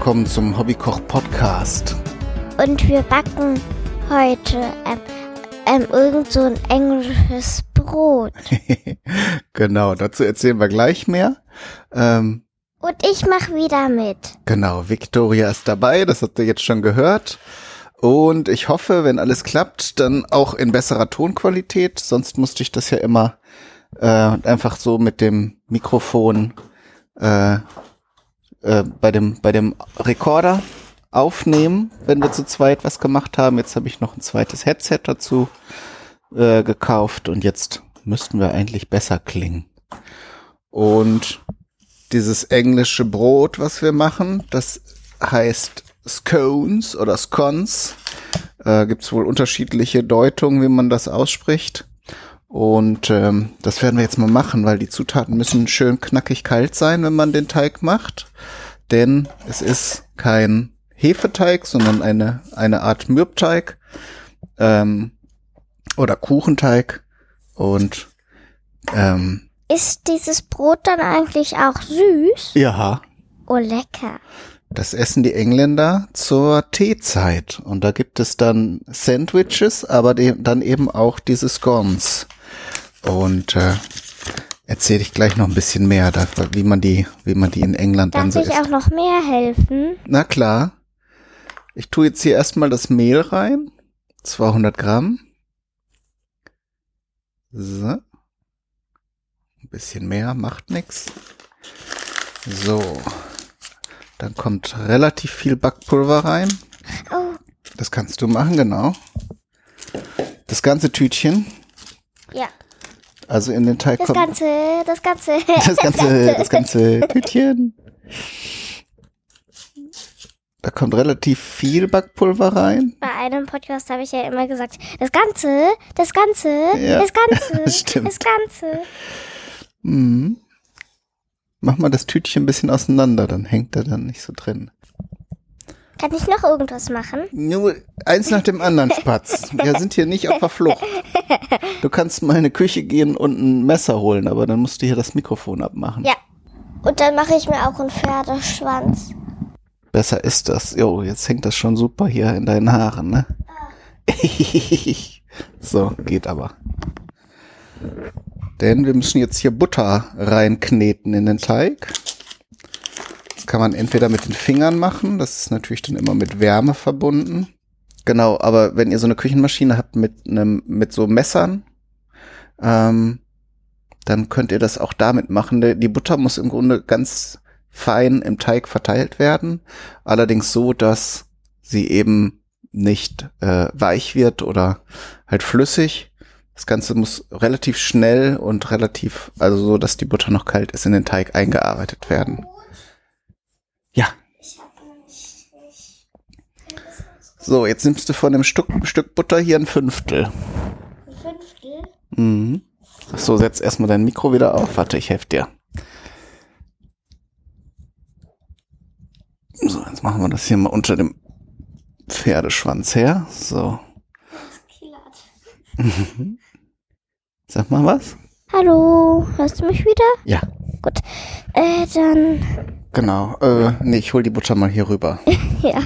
willkommen zum Hobbykoch Podcast. Und wir backen heute ähm, ähm, irgend so ein englisches Brot. genau, dazu erzählen wir gleich mehr. Ähm, Und ich mache wieder mit. genau, Victoria ist dabei, das habt ihr jetzt schon gehört. Und ich hoffe, wenn alles klappt, dann auch in besserer Tonqualität. Sonst musste ich das ja immer äh, einfach so mit dem Mikrofon äh, äh, bei dem bei dem Rekorder aufnehmen, wenn wir zu zweit was gemacht haben. Jetzt habe ich noch ein zweites Headset dazu äh, gekauft und jetzt müssten wir eigentlich besser klingen. Und dieses englische Brot, was wir machen, das heißt Scones oder Scones. Äh, Gibt es wohl unterschiedliche Deutungen, wie man das ausspricht. Und ähm, das werden wir jetzt mal machen, weil die Zutaten müssen schön knackig kalt sein, wenn man den Teig macht. Denn es ist kein Hefeteig, sondern eine, eine Art Mürbteig ähm, oder Kuchenteig. Und ähm, Ist dieses Brot dann eigentlich auch süß? ja, Oh, lecker. Das essen die Engländer zur Teezeit. Und da gibt es dann Sandwiches, aber dann eben auch diese Scones. Und äh, erzähle ich gleich noch ein bisschen mehr, wie man die, wie man die in England dann Darf so ich isst. auch noch mehr helfen? Na klar. Ich tue jetzt hier erstmal das Mehl rein. 200 Gramm. So. Ein bisschen mehr, macht nix. So. Dann kommt relativ viel Backpulver rein. Oh, Das kannst du machen, genau. Das ganze Tütchen. ja. Also in den Teig Das kommt ganze, das ganze. das ganze, das ganze Tütchen. Da kommt relativ viel Backpulver rein. Bei einem Podcast habe ich ja immer gesagt, das Ganze, das Ganze, Ja, das Ganze, stimmt. das Ganze. Mhm. Mach mal das Tütchen ein bisschen auseinander, dann hängt er dann nicht so drin. Kann ich noch irgendwas machen? Nur eins nach dem anderen, Spatz. Wir sind hier nicht auf der Flucht. Du kannst mal in die Küche gehen und ein Messer holen, aber dann musst du hier das Mikrofon abmachen. Ja. Und dann mache ich mir auch einen Pferdeschwanz. Besser ist das. Jo, jetzt hängt das schon super hier in deinen Haaren, ne? so, geht aber. Denn wir müssen jetzt hier Butter reinkneten in den Teig. Kann man entweder mit den Fingern machen, das ist natürlich dann immer mit Wärme verbunden. Genau, aber wenn ihr so eine Küchenmaschine habt mit einem, mit so Messern, ähm, dann könnt ihr das auch damit machen. Die die Butter muss im Grunde ganz fein im Teig verteilt werden, allerdings so, dass sie eben nicht äh, weich wird oder halt flüssig. Das Ganze muss relativ schnell und relativ, also so, dass die Butter noch kalt ist, in den Teig eingearbeitet werden. Ja. So, jetzt nimmst du von dem Stück, Stück Butter hier ein Fünftel. Ein Fünftel? Mhm. So, setz erstmal dein Mikro wieder auf. Warte, ich helfe dir. So, jetzt machen wir das hier mal unter dem Pferdeschwanz her. So. Sag mal was? Hallo, hörst du mich wieder? Ja, Äh, dann, genau. Äh, nee, ich hol die Butter mal hier rüber. ja,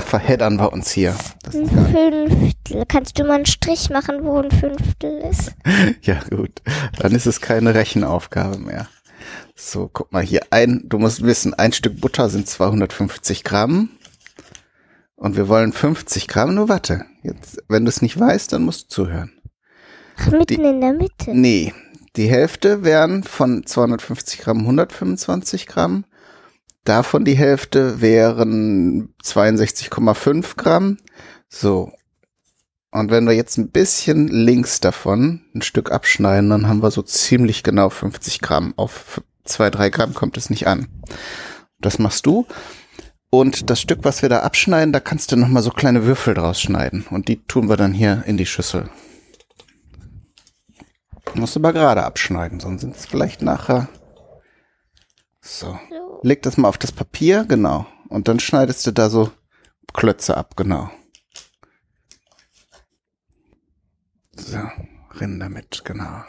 Verheddern wir uns hier. Das ein. Fünftel. Kannst du mal einen Strich machen, wo ein Fünftel ist? Ja, gut. Dann ist es keine Rechenaufgabe mehr. So, guck mal hier. Ein, du musst wissen, ein Stück Butter sind 250 Gramm. Und wir wollen 50 Gramm. Nur warte. Jetzt, wenn du es nicht weißt, dann musst du zuhören. Ach, mitten Die- in der Mitte. Nee. Die Hälfte wären von 250 Gramm 125 Gramm. Davon die Hälfte wären 62,5 Gramm. So. Und wenn wir jetzt ein bisschen links davon ein Stück abschneiden, dann haben wir so ziemlich genau 50 Gramm. Auf 2, 3 Gramm kommt es nicht an. Das machst du. Und das Stück, was wir da abschneiden, da kannst du nochmal so kleine Würfel draus schneiden. Und die tun wir dann hier in die Schüssel. Musst du aber gerade abschneiden, sonst sind es vielleicht nachher. So. So. Leg das mal auf das Papier, genau. Und dann schneidest du da so Klötze ab, genau. So, rinn damit, genau.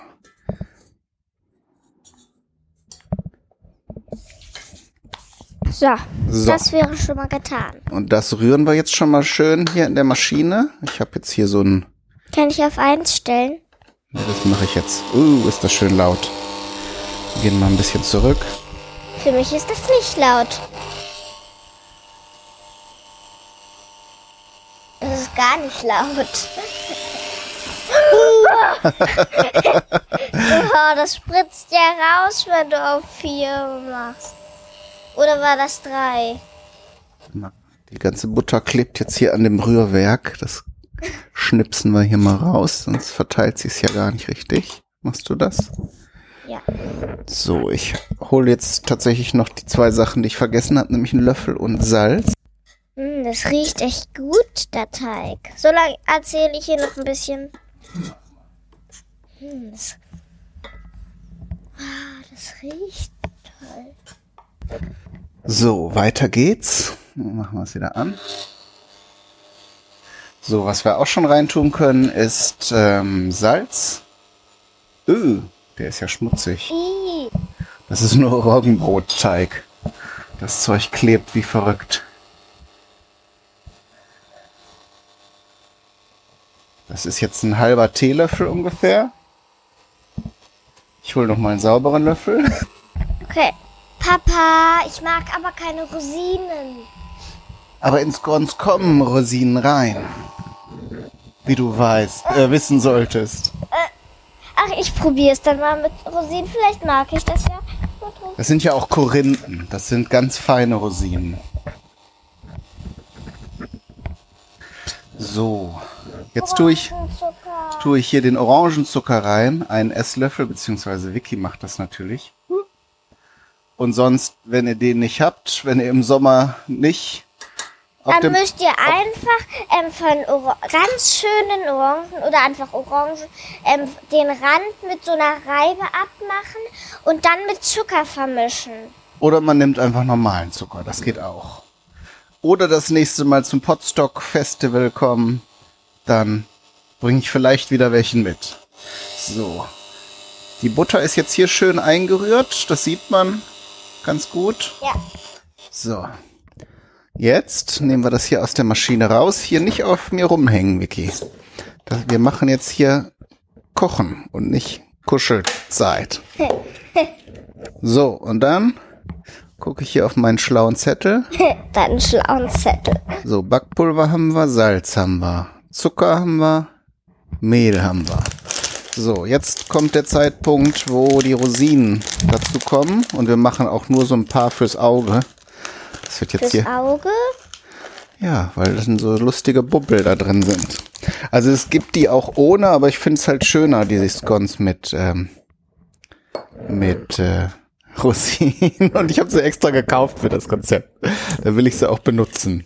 So, So. das wäre schon mal getan. Und das rühren wir jetzt schon mal schön hier in der Maschine. Ich habe jetzt hier so ein, Kann ich auf eins stellen? das mache ich jetzt. Uh, ist das schön laut. Wir gehen mal ein bisschen zurück. Für mich ist das nicht laut. Das ist gar nicht laut. oh, das spritzt ja raus, wenn du auf vier machst. Oder war das drei? Die ganze Butter klebt jetzt hier an dem Rührwerk. Das schnipsen wir hier mal raus, sonst verteilt sie es ja gar nicht richtig. Machst du das? Ja. So, ich hole jetzt tatsächlich noch die zwei Sachen, die ich vergessen habe, nämlich einen Löffel und Salz. Hm, das riecht echt gut, der Teig. So lange erzähle ich hier noch ein bisschen. Hm, das, ah, das riecht toll. So, weiter geht's. Machen wir es wieder an. So, was wir auch schon reintun können, ist ähm, Salz. Öh, der ist ja schmutzig. Das ist nur Roggenbrotteig. Das Zeug klebt wie verrückt. Das ist jetzt ein halber Teelöffel ungefähr. Ich hole noch mal einen sauberen Löffel. Okay. Papa, ich mag aber keine Rosinen. Aber ins Scones kommen Rosinen rein. Wie du weißt, äh, wissen solltest. Ach, ich probiere es dann mal mit Rosinen. Vielleicht mag ich das ja. Das sind ja auch Korinthen. Das sind ganz feine Rosinen. So, jetzt tue ich, tue ich hier den Orangenzucker rein. Einen Esslöffel, beziehungsweise Vicky macht das natürlich. Und sonst, wenn ihr den nicht habt, wenn ihr im Sommer nicht Dann müsst ihr einfach ähm, von Ora ganz schönen Orangen oder einfach Orangen ähm, den Rand mit so einer Reibe abmachen und dann mit Zucker vermischen. Oder man nimmt einfach normalen Zucker, das geht auch. Oder das nächste Mal zum Potstock Festival kommen, dann bringe ich vielleicht wieder welchen mit. So. Die Butter ist jetzt hier schön eingerührt, das sieht man ganz gut. Ja. So. Jetzt nehmen wir das hier aus der Maschine raus. Hier nicht auf mir rumhängen, Vicky. Wir machen jetzt hier Kochen und nicht Kuschelzeit. So, und dann gucke ich hier auf meinen schlauen Zettel. Deinen schlauen Zettel. So, Backpulver haben wir, Salz haben wir, Zucker haben wir, Mehl haben wir. So, jetzt kommt der Zeitpunkt, wo die Rosinen dazu kommen und wir machen auch nur so ein paar fürs Auge. Das wird jetzt Fürs hier, Auge. ja, weil das sind so lustige Bubbel da drin sind. Also es gibt die auch ohne, aber ich finde es halt schöner, diese Scones mit, ähm, mit äh, Rosinen. Und ich habe sie extra gekauft für das Konzept. Da will ich sie auch benutzen.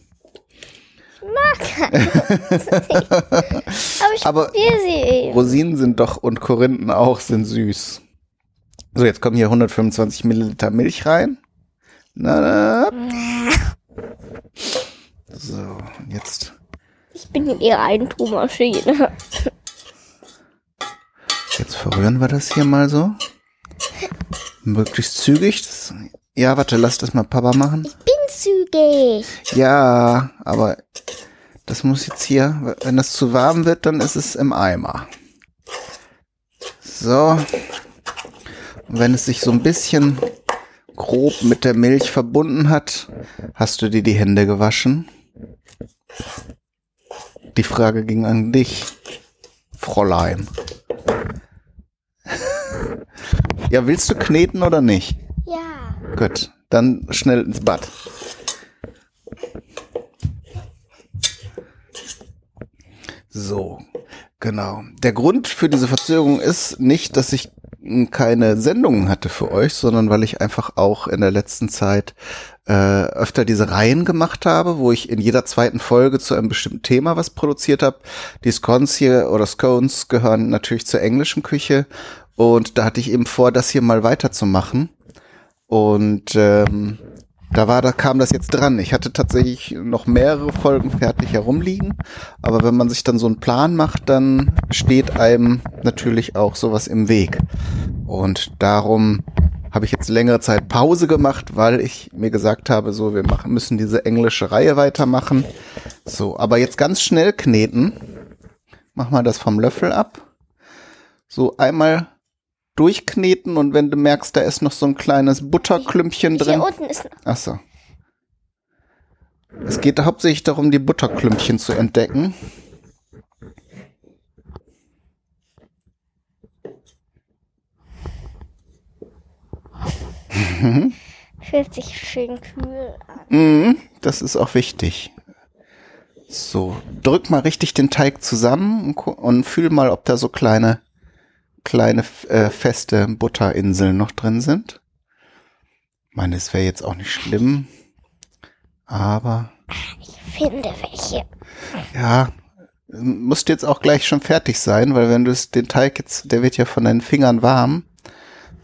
Aber ich Aber- sie. Rosinen sind doch und Korinthen auch sind süß. So, jetzt kommen hier 125 Milliliter Milch rein. Na, na. So, und jetzt Ich bin in ihrer Eigentummaschine. Jetzt verrühren wir das hier mal so. Möglichst zügig. Das, ja, warte, lass das mal Papa machen. Bin zügig. Ja, aber das muss jetzt hier, wenn das zu warm wird, dann ist es im Eimer. So. Und wenn es sich so ein bisschen grob mit der Milch verbunden hat, hast du dir die Hände gewaschen? Die Frage ging an dich, Fräulein. ja, willst du kneten oder nicht? Ja. Gut, dann schnell ins Bad. So, genau. Der Grund für diese Verzögerung ist nicht, dass ich keine Sendungen hatte für euch, sondern weil ich einfach auch in der letzten Zeit äh, öfter diese Reihen gemacht habe, wo ich in jeder zweiten Folge zu einem bestimmten Thema was produziert habe. Die Scones hier oder Scones gehören natürlich zur englischen Küche und da hatte ich eben vor, das hier mal weiterzumachen. Und ähm, da war, da kam das jetzt dran. Ich hatte tatsächlich noch mehrere Folgen fertig herumliegen, aber wenn man sich dann so einen Plan macht, dann steht einem natürlich auch sowas im Weg. Und darum habe ich jetzt längere Zeit Pause gemacht, weil ich mir gesagt habe, so, wir machen, müssen diese englische Reihe weitermachen. So, aber jetzt ganz schnell kneten. Mach mal das vom Löffel ab. So einmal durchkneten und wenn du merkst, da ist noch so ein kleines Butterklümpchen Hier drin. unten ist noch. Ach so. Es geht hauptsächlich darum, die Butterklümpchen zu entdecken. Fühlt sich schön kühl an. Mhm, das ist auch wichtig. So, drück mal richtig den Teig zusammen und, und fühl mal, ob da so kleine, kleine äh, feste Butterinseln noch drin sind. Ich meine, es wäre jetzt auch nicht schlimm, aber Ich finde welche. ja, musst jetzt auch gleich schon fertig sein, weil wenn du es den Teig jetzt, der wird ja von deinen Fingern warm.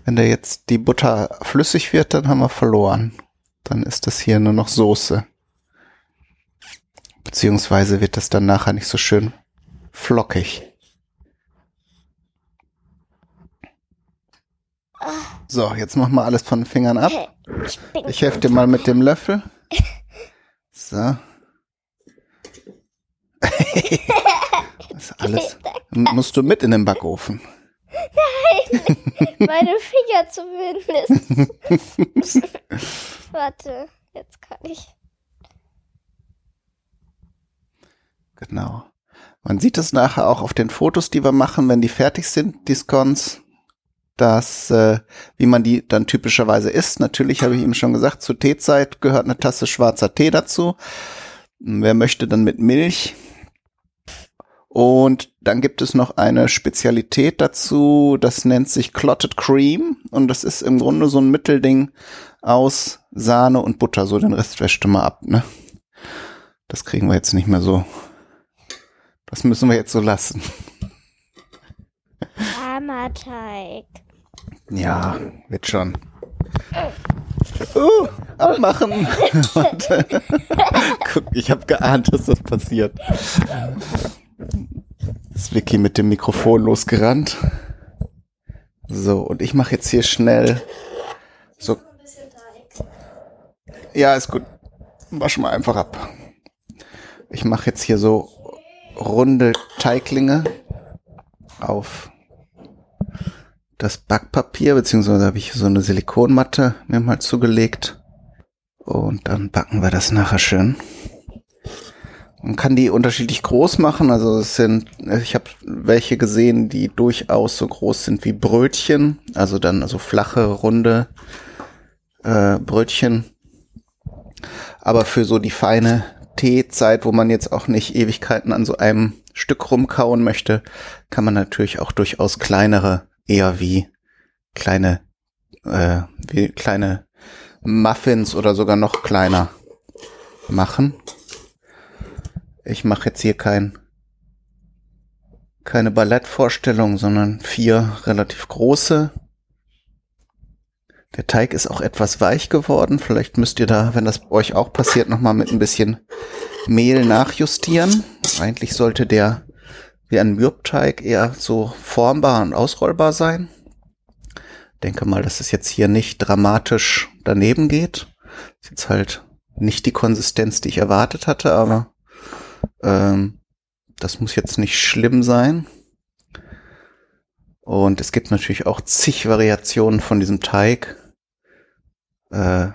Wenn der jetzt die Butter flüssig wird, dann haben wir verloren. Dann ist das hier nur noch Soße. Beziehungsweise wird das dann nachher nicht so schön flockig. So, jetzt machen wir alles von den Fingern ab. Ich Ich helfe dir mal mit dem Löffel. So. Das ist alles. Musst du mit in den Backofen. meine Finger zumindest. Warte, jetzt kann ich. Genau. Man sieht es nachher auch auf den Fotos, die wir machen, wenn die fertig sind, die Scones, dass, äh, wie man die dann typischerweise isst. Natürlich habe ich ihm schon gesagt, zur Teezeit gehört eine Tasse schwarzer Tee dazu. Wer möchte dann mit Milch? Und dann gibt es noch eine Spezialität dazu, das nennt sich Clotted Cream und das ist im Grunde so ein Mittelding aus Sahne und Butter. So den Rest wäscht mal ab, ne? Das kriegen wir jetzt nicht mehr so. Das müssen wir jetzt so lassen. Armer Teig. Ja, wird schon. Uh, abmachen. Warte. Guck, ich habe geahnt, dass das passiert. Ist Vicky mit dem Mikrofon losgerannt. So, und ich mache jetzt hier schnell so. Ja, ist gut. Wasch mal einfach ab. Ich mache jetzt hier so runde Teiglinge auf das Backpapier, beziehungsweise habe ich so eine Silikonmatte mir mal zugelegt. Und dann backen wir das nachher schön. Man kann die unterschiedlich groß machen. Also es sind, ich habe welche gesehen, die durchaus so groß sind wie Brötchen. Also dann also flache, runde äh, Brötchen. Aber für so die feine Teezeit, wo man jetzt auch nicht Ewigkeiten an so einem Stück rumkauen möchte, kann man natürlich auch durchaus kleinere, eher wie kleine, äh, wie kleine Muffins oder sogar noch kleiner machen. Ich mache jetzt hier kein keine Ballettvorstellung, sondern vier relativ große. Der Teig ist auch etwas weich geworden. Vielleicht müsst ihr da, wenn das euch auch passiert, nochmal mit ein bisschen Mehl nachjustieren. Eigentlich sollte der wie ein Mürbteig eher so formbar und ausrollbar sein. Denke mal, dass es jetzt hier nicht dramatisch daneben geht. Ist jetzt halt nicht die Konsistenz, die ich erwartet hatte, aber ähm, das muss jetzt nicht schlimm sein. Und es gibt natürlich auch zig Variationen von diesem Teig. Äh,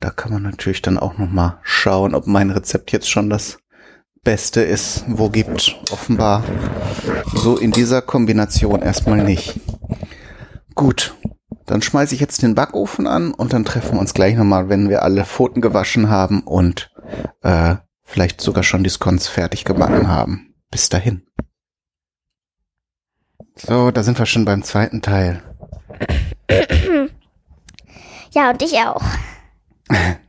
da kann man natürlich dann auch noch mal schauen, ob mein Rezept jetzt schon das Beste ist, wo gibt. Offenbar so in dieser Kombination erstmal nicht. Gut, dann schmeiße ich jetzt den Backofen an und dann treffen wir uns gleich nochmal, wenn wir alle Pfoten gewaschen haben und äh, vielleicht sogar schon die Scones fertig gebacken haben. Bis dahin. So, da sind wir schon beim zweiten Teil. Ja, und ich auch.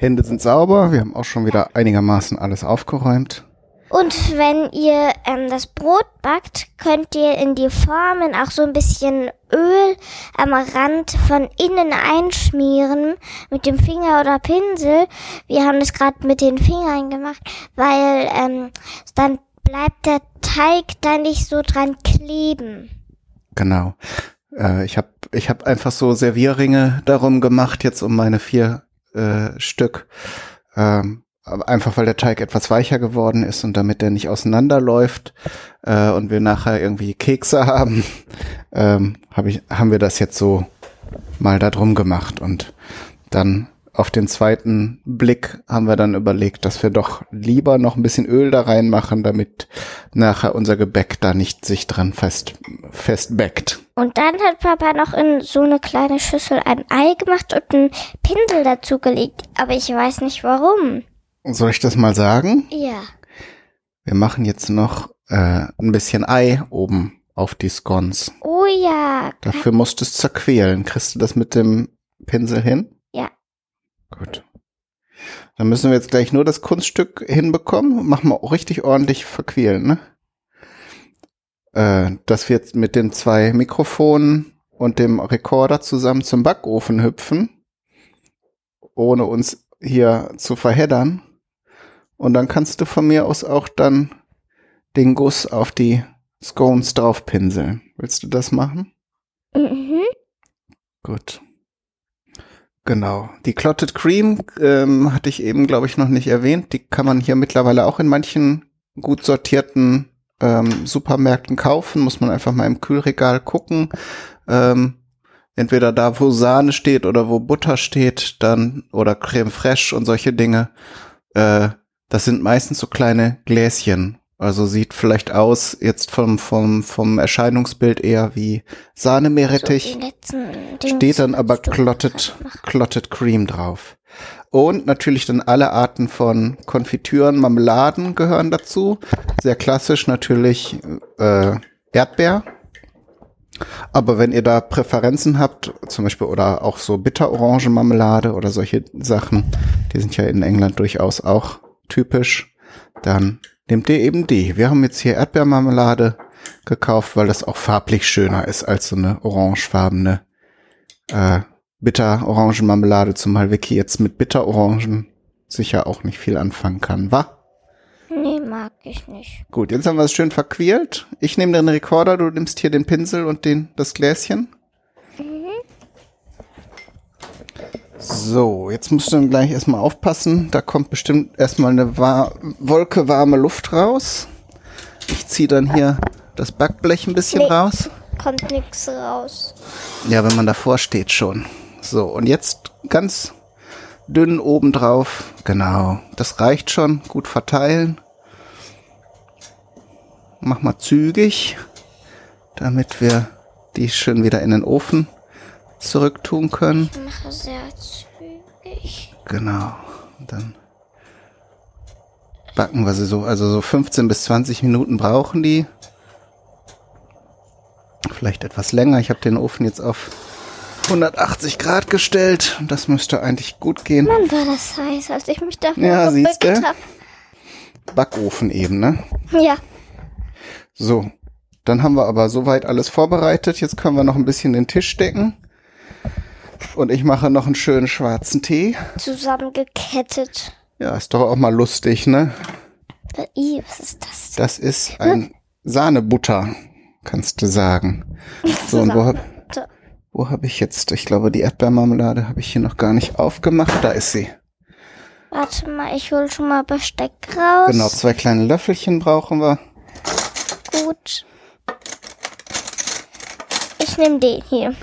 Hände sind sauber, wir haben auch schon wieder einigermaßen alles aufgeräumt. Und wenn ihr ähm, das Brot backt, könnt ihr in die Formen auch so ein bisschen Öl am Rand von innen einschmieren mit dem Finger oder Pinsel. Wir haben das gerade mit den Fingern gemacht, weil ähm, dann bleibt der Teig da nicht so dran kleben. Genau. Äh, ich habe ich hab einfach so Servierringe darum gemacht, jetzt um meine vier äh, Stück. Ähm, einfach weil der Teig etwas weicher geworden ist und damit der nicht auseinanderläuft äh, und wir nachher irgendwie Kekse haben, ähm, hab ich, haben wir das jetzt so mal da drum gemacht und dann auf den zweiten Blick haben wir dann überlegt, dass wir doch lieber noch ein bisschen Öl da reinmachen, damit nachher unser Gebäck da nicht sich dran fest, festbäckt. Und dann hat Papa noch in so eine kleine Schüssel ein Ei gemacht und einen Pinsel dazu gelegt. Aber ich weiß nicht warum. Soll ich das mal sagen? Ja. Wir machen jetzt noch äh, ein bisschen Ei oben auf die Scones. Oh ja. Dafür musst du es zerquälen. Kriegst du das mit dem Pinsel hin? Gut. Dann müssen wir jetzt gleich nur das Kunststück hinbekommen. Machen wir auch richtig ordentlich verquälen, ne? Äh, dass wir jetzt mit den zwei Mikrofonen und dem Rekorder zusammen zum Backofen hüpfen, ohne uns hier zu verheddern. Und dann kannst du von mir aus auch dann den Guss auf die Scones draufpinseln. Willst du das machen? Mhm. Gut. Genau. Die Clotted Cream ähm, hatte ich eben, glaube ich, noch nicht erwähnt. Die kann man hier mittlerweile auch in manchen gut sortierten ähm, Supermärkten kaufen. Muss man einfach mal im Kühlregal gucken. Ähm, entweder da, wo Sahne steht oder wo Butter steht, dann oder Creme fraiche und solche Dinge. Äh, das sind meistens so kleine Gläschen. Also sieht vielleicht aus jetzt vom vom vom Erscheinungsbild eher wie Sahnemeerrettich. So steht dann aber Clotted machen. Clotted Cream drauf. Und natürlich dann alle Arten von Konfitüren, Marmeladen gehören dazu. Sehr klassisch natürlich äh, Erdbeer. Aber wenn ihr da Präferenzen habt, zum Beispiel oder auch so Bitterorangenmarmelade oder solche Sachen, die sind ja in England durchaus auch typisch, dann nehmt ihr eben die. Wir haben jetzt hier Erdbeermarmelade gekauft, weil das auch farblich schöner ist als so eine orangefarbene äh, Bitter-Orangenmarmelade, zumal Vicky jetzt mit Bitterorangen sicher auch nicht viel anfangen kann, wa? Nee, mag ich nicht. Gut, jetzt haben wir es schön verquält. Ich nehme den Rekorder, du nimmst hier den Pinsel und den, das Gläschen. So, jetzt musst du dann gleich erstmal aufpassen. Da kommt bestimmt erstmal eine wa Wolke warme Luft raus. Ich ziehe dann hier das Backblech ein bisschen Nee. raus. Kommt nix raus. Ja, wenn man davor steht schon. So, und jetzt ganz dünn oben drauf. Genau, das reicht schon. Gut verteilen. Mach mal zügig, damit wir die schön wieder in den Ofen zurücktun können. Ich mache sehr zügig. Genau. Und dann backen wir sie so, also so 15 bis 20 Minuten brauchen die. Vielleicht etwas länger. Ich habe den Ofen jetzt auf 180 Grad gestellt. Und Das müsste eigentlich gut gehen. Mann, war das heiß, als ich mich davor Ja, siehste. hab. Backofen eben, ne? Ja. So. Dann haben wir aber soweit alles vorbereitet. Jetzt können wir noch ein bisschen den Tisch decken. Und ich mache noch einen schönen schwarzen Tee. Zusammengekettet. Ja, ist doch auch mal lustig, ne? Äh, ih, was ist das? denn? Das ist ein Sahnebutter, kannst du sagen. So, und wo habe hab ich jetzt? Ich glaube, die Erdbeermarmelade habe ich hier noch gar nicht aufgemacht. Da ist sie. Warte mal, ich hol schon mal Besteck raus. Genau, zwei kleine Löffelchen brauchen wir. Gut. Ich nehme den hier.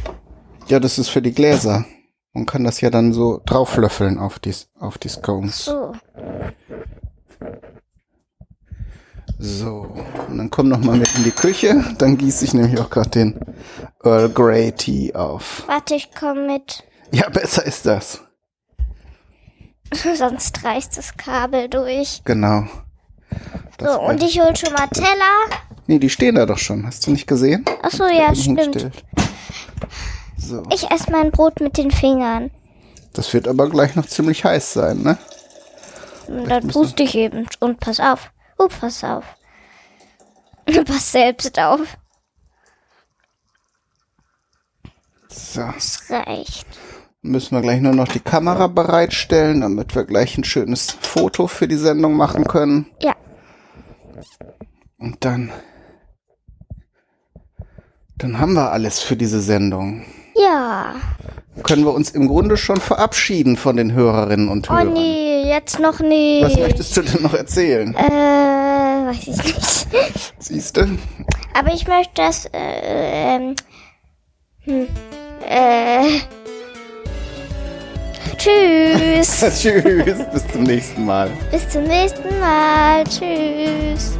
Ja, das ist für die Gläser. Man kann das ja dann so drauflöffeln auf die, auf die Scones. So. So, und dann komm noch mal mit in die Küche. Dann gieße ich nämlich auch gerade den Earl Grey Tea auf. Warte, ich komme mit. Ja, besser ist das. Sonst reißt das Kabel durch. Genau. Das So, und ich hol schon mal Teller. nee, die stehen da doch schon. Hast du nicht gesehen? Ach so, ja, stimmt. So, Ich esse mein Brot mit den Fingern. das wird aber gleich noch ziemlich heiß sein, ne? Dann puste ich eben. Und pass auf. Oh, pass auf. Pass selbst auf. So, Es reicht. müssen wir gleich nur noch die Kamera bereitstellen, damit wir gleich ein schönes Foto für die Sendung machen können. Ja. Und dann Dann haben wir alles für diese Sendung. Ja. Können wir uns im Grunde schon verabschieden von den Hörerinnen und Oh Hörern. nee, jetzt noch nicht. Was möchtest du denn noch erzählen? Äh, weiß ich nicht. Siehst du? Aber ich möchte das, äh, ähm, hm, äh, tschüss. Tschüss, bis zum nächsten Mal. Bis zum nächsten Mal. Tschüss.